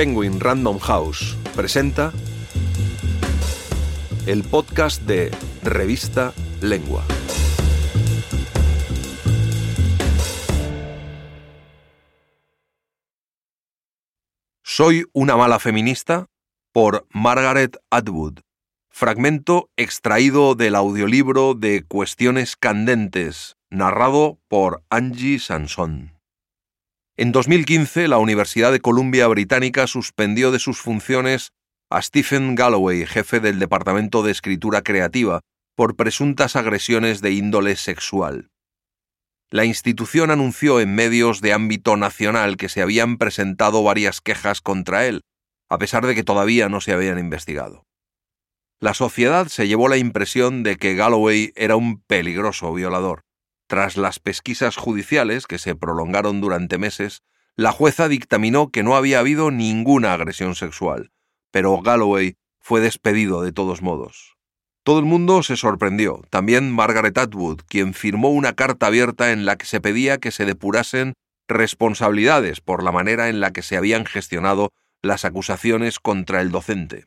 Penguin Random House presenta el podcast de Revista Lengua. Soy una mala feminista por Margaret Atwood. Fragmento extraído del audiolibro de Cuestiones Candentes, narrado por Angie Sanson. En 2015, la Universidad de Columbia Británica suspendió de sus funciones a Stephen Galloway, jefe del Departamento de Escritura Creativa, por presuntas agresiones de índole sexual. La institución anunció en medios de ámbito nacional que se habían presentado varias quejas contra él, a pesar de que todavía no se habían investigado. La sociedad se llevó la impresión de que Galloway era un peligroso violador. Tras las pesquisas judiciales, que se prolongaron durante meses, la jueza dictaminó que no había habido ninguna agresión sexual, pero Galloway fue despedido de todos modos. Todo el mundo se sorprendió, también Margaret Atwood, quien firmó una carta abierta en la que se pedía que se depurasen responsabilidades por la manera en la que se habían gestionado las acusaciones contra el docente.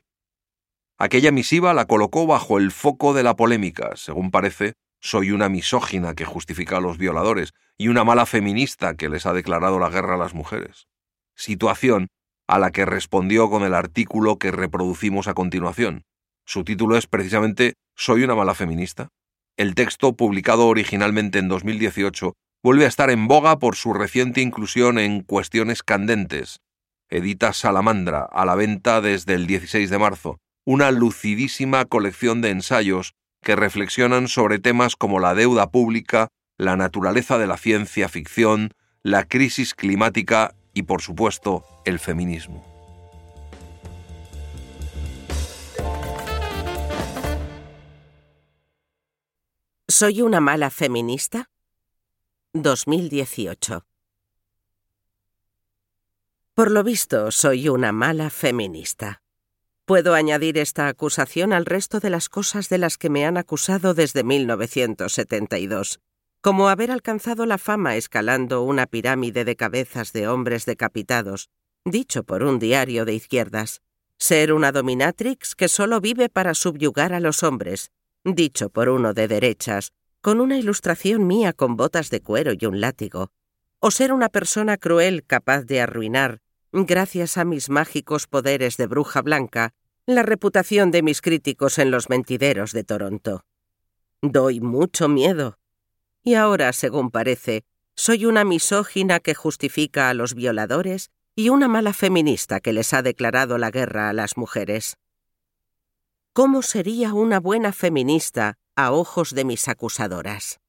Aquella misiva la colocó bajo el foco de la polémica, según parece, soy una misógina que justifica a los violadores y una mala feminista que les ha declarado la guerra a las mujeres. Situación a la que respondió con el artículo que reproducimos a continuación. Su título es precisamente Soy una mala feminista. El texto, publicado originalmente en 2018, vuelve a estar en boga por su reciente inclusión en Cuestiones Candentes. Edita Salamandra, a la venta desde el 16 de marzo, una lucidísima colección de ensayos que reflexionan sobre temas como la deuda pública, la naturaleza de la ciencia ficción, la crisis climática y, por supuesto, el feminismo. ¿Soy una mala feminista? 2018. Por lo visto, soy una mala feminista. Puedo añadir esta acusación al resto de las cosas de las que me han acusado desde 1972, como haber alcanzado la fama escalando una pirámide de cabezas de hombres decapitados, dicho por un diario de izquierdas, ser una dominatrix que solo vive para subyugar a los hombres, dicho por uno de derechas, con una ilustración mía con botas de cuero y un látigo, o ser una persona cruel capaz de arruinar, gracias a mis mágicos poderes de bruja blanca, la reputación de mis críticos en los mentideros de Toronto. Doy mucho miedo. Y ahora, según parece, soy una misógina que justifica a los violadores y una mala feminista que les ha declarado la guerra a las mujeres. ¿Cómo sería una buena feminista a ojos de mis acusadoras?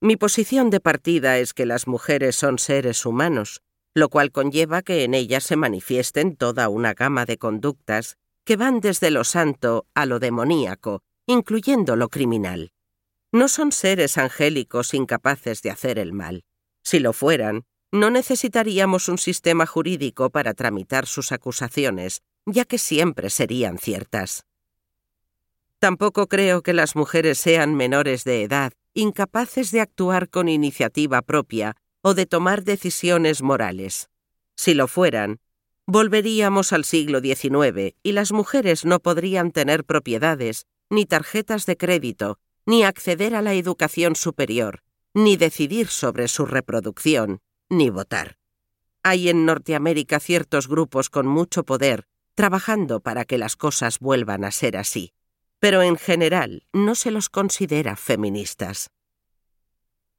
Mi posición de partida es que las mujeres son seres humanos, lo cual conlleva que en ellas se manifiesten toda una gama de conductas que van desde lo santo a lo demoníaco, incluyendo lo criminal. No son seres angélicos incapaces de hacer el mal. Si lo fueran, no necesitaríamos un sistema jurídico para tramitar sus acusaciones, ya que siempre serían ciertas. Tampoco creo que las mujeres sean menores de edad, incapaces de actuar con iniciativa propia o de tomar decisiones morales. Si lo fueran, volveríamos al siglo XIX y las mujeres no podrían tener propiedades, ni tarjetas de crédito, ni acceder a la educación superior, ni decidir sobre su reproducción, ni votar. Hay en Norteamérica ciertos grupos con mucho poder trabajando para que las cosas vuelvan a ser así, pero en general no se los considera feministas.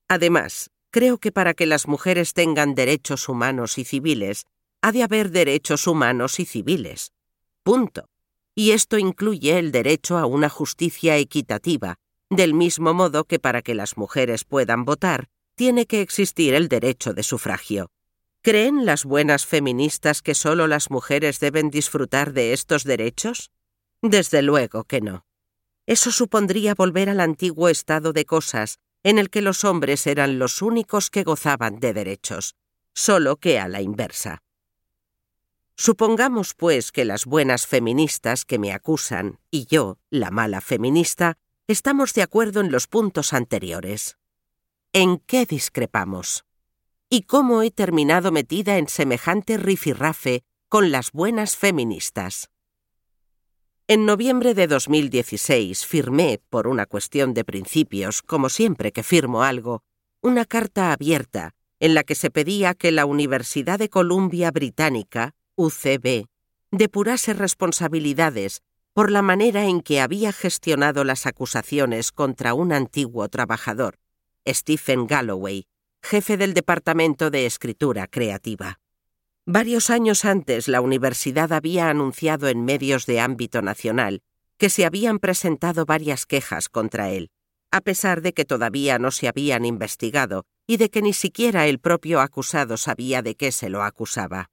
Además, Creo que para que las mujeres tengan derechos humanos y civiles, ha de haber derechos humanos y civiles. Punto. Y esto incluye el derecho a una justicia equitativa, del mismo modo que para que las mujeres puedan votar, tiene que existir el derecho de sufragio. ¿Creen las buenas feministas que solo las mujeres deben disfrutar de estos derechos? Desde luego que no. Eso supondría volver al antiguo estado de cosas, en el que los hombres eran los únicos que gozaban de derechos, solo que a la inversa. Supongamos, pues, que las buenas feministas que me acusan y yo, la mala feminista, estamos de acuerdo en los puntos anteriores. ¿En qué discrepamos? ¿Y cómo he terminado metida en semejante rifirrafe con las buenas feministas. En noviembre de 2016 firmé, por una cuestión de principios, como siempre que firmo algo, una carta abierta en la que se pedía que la Universidad de Columbia Británica, UCB, depurase responsabilidades por la manera en que había gestionado las acusaciones contra un antiguo trabajador, Stephen Galloway, jefe del Departamento de Escritura Creativa. Varios años antes la universidad había anunciado en medios de ámbito nacional que se habían presentado varias quejas contra él, a pesar de que todavía no se habían investigado y de que ni siquiera el propio acusado sabía de qué se lo acusaba.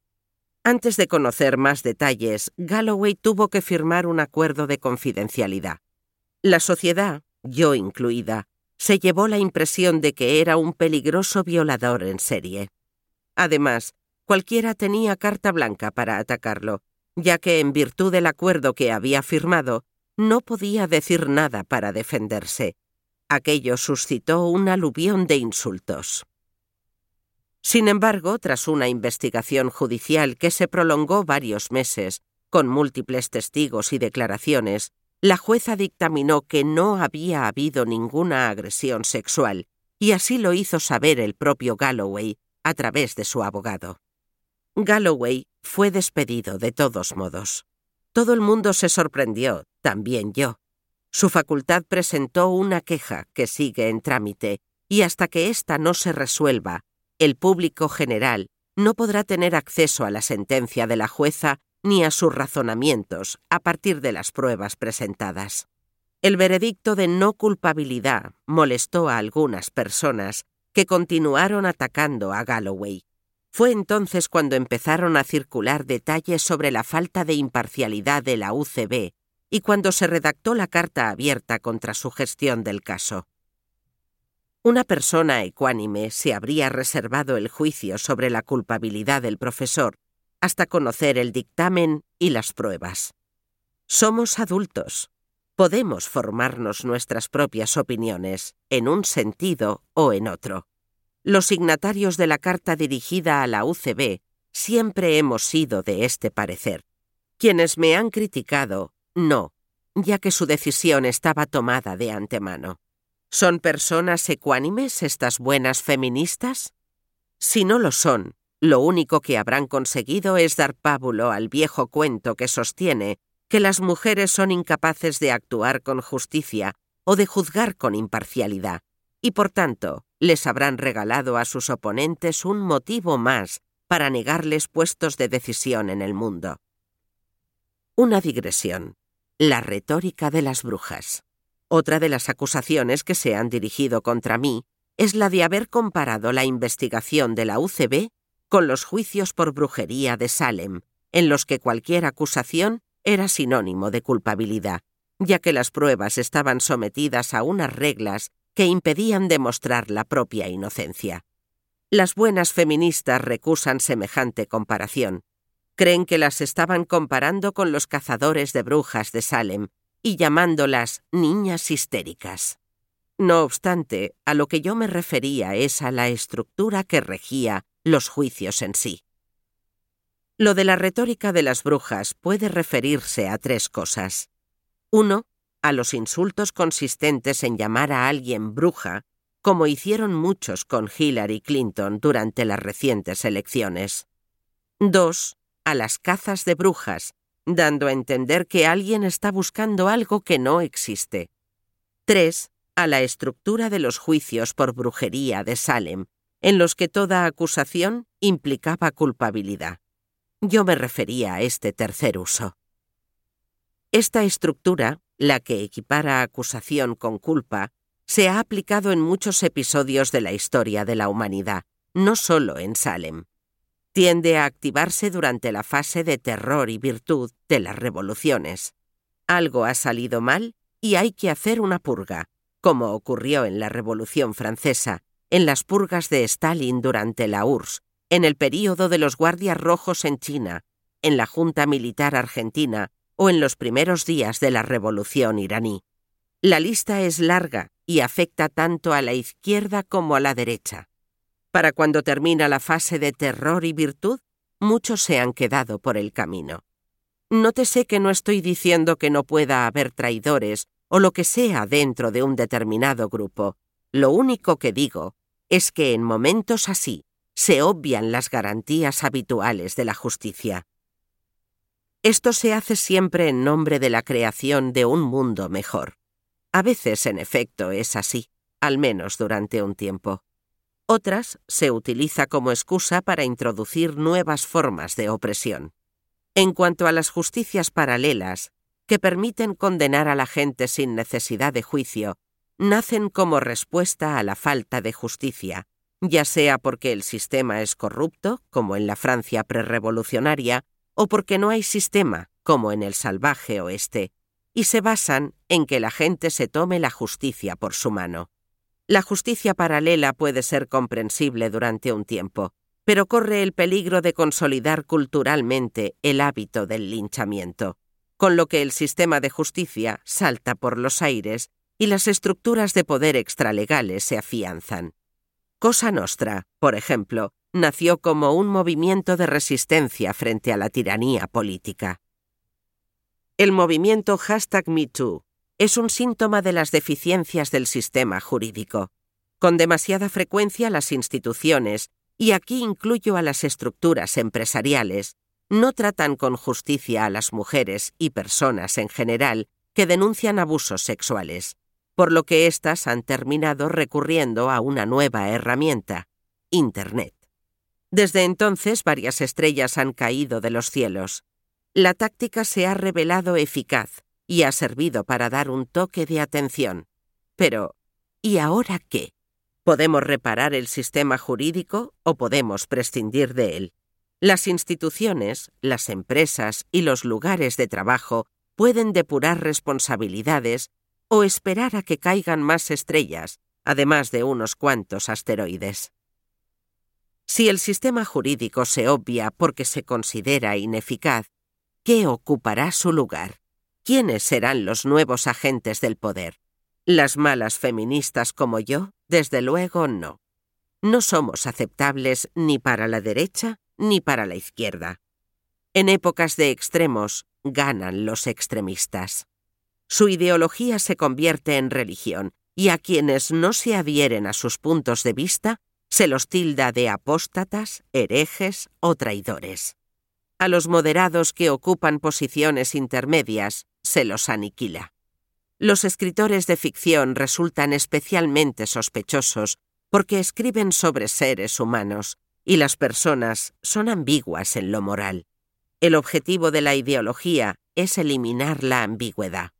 Antes de conocer más detalles, Galloway tuvo que firmar un acuerdo de confidencialidad. La sociedad, yo incluida, se llevó la impresión de que era un peligroso violador en serie. Además, cualquiera tenía carta blanca para atacarlo, ya que en virtud del acuerdo que había firmado, no podía decir nada para defenderse. Aquello suscitó un aluvión de insultos. Sin embargo, tras una investigación judicial que se prolongó varios meses, con múltiples testigos y declaraciones, la jueza dictaminó que no había habido ninguna agresión sexual, y así lo hizo saber el propio Galloway a través de su abogado. Galloway fue despedido de todos modos. Todo el mundo se sorprendió, también yo. Su facultad presentó una queja que sigue en trámite, y hasta que ésta no se resuelva, el público general no podrá tener acceso a la sentencia de la jueza ni a sus razonamientos a partir de las pruebas presentadas. El veredicto de no culpabilidad molestó a algunas personas que continuaron atacando a Galloway. Fue entonces cuando empezaron a circular detalles sobre la falta de imparcialidad de la UCB y cuando se redactó la carta abierta contra su gestión del caso. Una persona ecuánime se habría reservado el juicio sobre la culpabilidad del profesor hasta conocer el dictamen y las pruebas. Somos adultos. Podemos formarnos nuestras propias opiniones, en un sentido o en otro. Los signatarios de la carta dirigida a la UCB siempre hemos sido de este parecer. Quienes me han criticado, no, ya que su decisión estaba tomada de antemano. ¿Son personas ecuánimes estas buenas feministas? Si no lo son, lo único que habrán conseguido es dar pábulo al viejo cuento que sostiene que las mujeres son incapaces de actuar con justicia o de juzgar con imparcialidad, y por tanto les habrán regalado a sus oponentes un motivo más para negarles puestos de decisión en el mundo. Una digresión. La retórica de las brujas. Otra de las acusaciones que se han dirigido contra mí es la de haber comparado la investigación de la UCB con los juicios por brujería de Salem, en los que cualquier acusación era sinónimo de culpabilidad, ya que las pruebas estaban sometidas a unas reglas que impedían demostrar la propia inocencia. Las buenas feministas recusan semejante comparación. Creen que las estaban comparando con los cazadores de brujas de Salem y llamándolas niñas histéricas. No obstante, a lo que yo me refería es a la estructura que regía los juicios en sí. Lo de la retórica de las brujas puede referirse a tres cosas. Uno, a los insultos consistentes en llamar a alguien bruja, como hicieron muchos con Hillary Clinton durante las recientes elecciones. Dos, a las cazas de brujas, dando a entender que alguien está buscando algo que no existe. Tres, a la estructura de los juicios por brujería de Salem, en los que toda acusación implicaba culpabilidad. Yo me refería a este tercer uso. Esta estructura, la que equipara acusación con culpa, se ha aplicado en muchos episodios de la historia de la humanidad, no solo en Salem. Tiende a activarse durante la fase de terror y virtud de las revoluciones. Algo ha salido mal y hay que hacer una purga, como ocurrió en la Revolución Francesa, en las purgas de Stalin durante la URSS, en el período de los Guardias Rojos en China, en la Junta Militar Argentina o en los primeros días de la Revolución iraní. La lista es larga y afecta tanto a la izquierda como a la derecha. Para cuando termina la fase de terror y virtud, muchos se han quedado por el camino. Nótese que no estoy diciendo que no pueda haber traidores o lo que sea dentro de un determinado grupo. Lo único que digo es que en momentos así se obvian las garantías habituales de la justicia. Esto se hace siempre en nombre de la creación de un mundo mejor. A veces, en efecto, es así, al menos durante un tiempo. Otras se utiliza como excusa para introducir nuevas formas de opresión. En cuanto a las justicias paralelas, que permiten condenar a la gente sin necesidad de juicio, nacen como respuesta a la falta de justicia, ya sea porque el sistema es corrupto, como en la Francia prerevolucionaria, o porque no hay sistema, como en el salvaje oeste, y se basan en que la gente se tome la justicia por su mano. La justicia paralela puede ser comprensible durante un tiempo, pero corre el peligro de consolidar culturalmente el hábito del linchamiento, con lo que el sistema de justicia salta por los aires y las estructuras de poder extralegales se afianzan. Cosa Nostra, por ejemplo, nació como un movimiento de resistencia frente a la tiranía política. El movimiento hashtag MeToo es un síntoma de las deficiencias del sistema jurídico. Con demasiada frecuencia las instituciones y aquí incluyo a las estructuras empresariales, no tratan con justicia a las mujeres y personas en general que denuncian abusos sexuales, por lo que éstas han terminado recurriendo a una nueva herramienta, Internet. Desde entonces varias estrellas han caído de los cielos. La táctica se ha revelado eficaz y ha servido para dar un toque de atención. Pero, ¿y ahora qué? Podemos reparar el sistema jurídico o podemos prescindir de él. Las instituciones, las empresas y los lugares de trabajo pueden depurar responsabilidades o esperar a que caigan más estrellas, además de unos cuantos asteroides. Si el sistema jurídico se obvia porque se considera ineficaz, ¿qué ocupará su lugar? ¿Quiénes serán los nuevos agentes del poder? Las malas feministas como yo, desde luego no. No somos aceptables ni para la derecha ni para la izquierda. En épocas de extremos ganan los extremistas. Su ideología se convierte en religión y a quienes no se adhieren a sus puntos de vista se los tilda de apóstatas, herejes o traidores. A los moderados que ocupan posiciones intermedias se los aniquila. Los escritores de ficción resultan especialmente sospechosos porque escriben sobre seres humanos y las personas son ambiguas en lo moral. El objetivo de la ideología es eliminar la ambigüedad.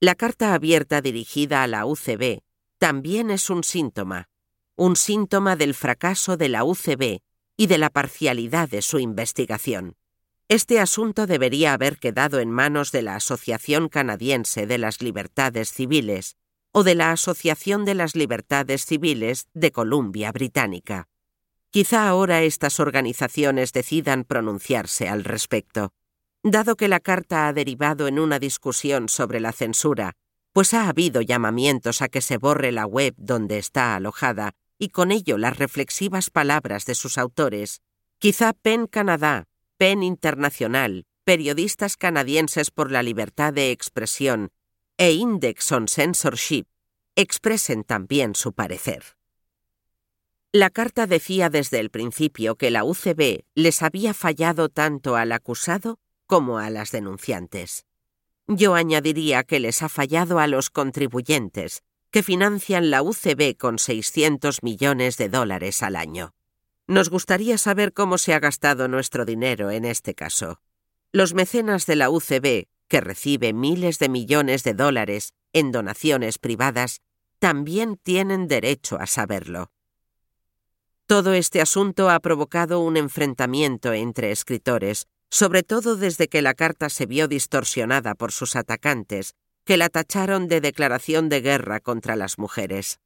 La carta abierta dirigida a la UCB también es un síntoma, un síntoma del fracaso de la UCB y de la parcialidad de su investigación. Este asunto debería haber quedado en manos de la Asociación Canadiense de las Libertades Civiles o de la Asociación de las Libertades Civiles de Columbia Británica. Quizá ahora estas organizaciones decidan pronunciarse al respecto. Dado que la carta ha derivado en una discusión sobre la censura, pues ha habido llamamientos a que se borre la web donde está alojada y con ello las reflexivas palabras de sus autores, quizá PEN Canadá PEN Internacional, Periodistas Canadienses por la Libertad de Expresión e Index on Censorship expresen también su parecer. La carta decía desde el principio que la UCB les había fallado tanto al acusado como a las denunciantes. Yo añadiría que les ha fallado a los contribuyentes, que financian la UCB con 600 millones de dólares al año. Nos gustaría saber cómo se ha gastado nuestro dinero en este caso. Los mecenas de la UCB, que recibe miles de millones de dólares en donaciones privadas, también tienen derecho a saberlo. Todo este asunto ha provocado un enfrentamiento entre escritores, sobre todo desde que la carta se vio distorsionada por sus atacantes, que la tacharon de declaración de guerra contra las mujeres.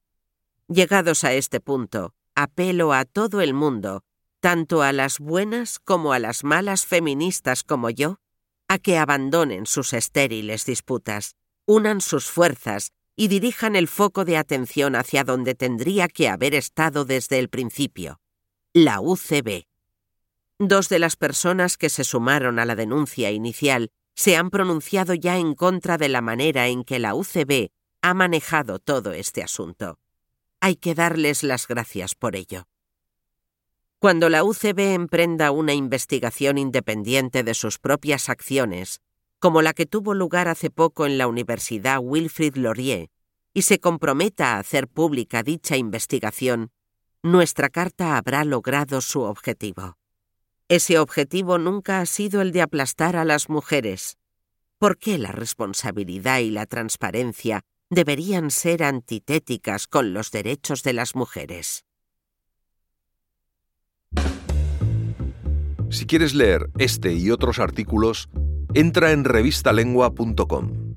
Llegados a este punto, apelo a todo el mundo, tanto a las buenas como a las malas feministas como yo, a que abandonen sus estériles disputas, unan sus fuerzas y dirijan el foco de atención hacia donde tendría que haber estado desde el principio, la UCB. Dos de las personas que se sumaron a la denuncia inicial se han pronunciado ya en contra de la manera en que la UCB ha manejado todo este asunto. Hay que darles las gracias por ello. Cuando la UCB emprenda una investigación independiente de sus propias acciones, como la que tuvo lugar hace poco en la Universidad Wilfrid Laurier, y se comprometa a hacer pública dicha investigación, nuestra carta habrá logrado su objetivo. Ese objetivo nunca ha sido el de aplastar a las mujeres. ¿Por qué la responsabilidad y la transparencia deberían ser antitéticas con los derechos de las mujeres? Si quieres leer este y otros artículos, entra en revistalengua.com.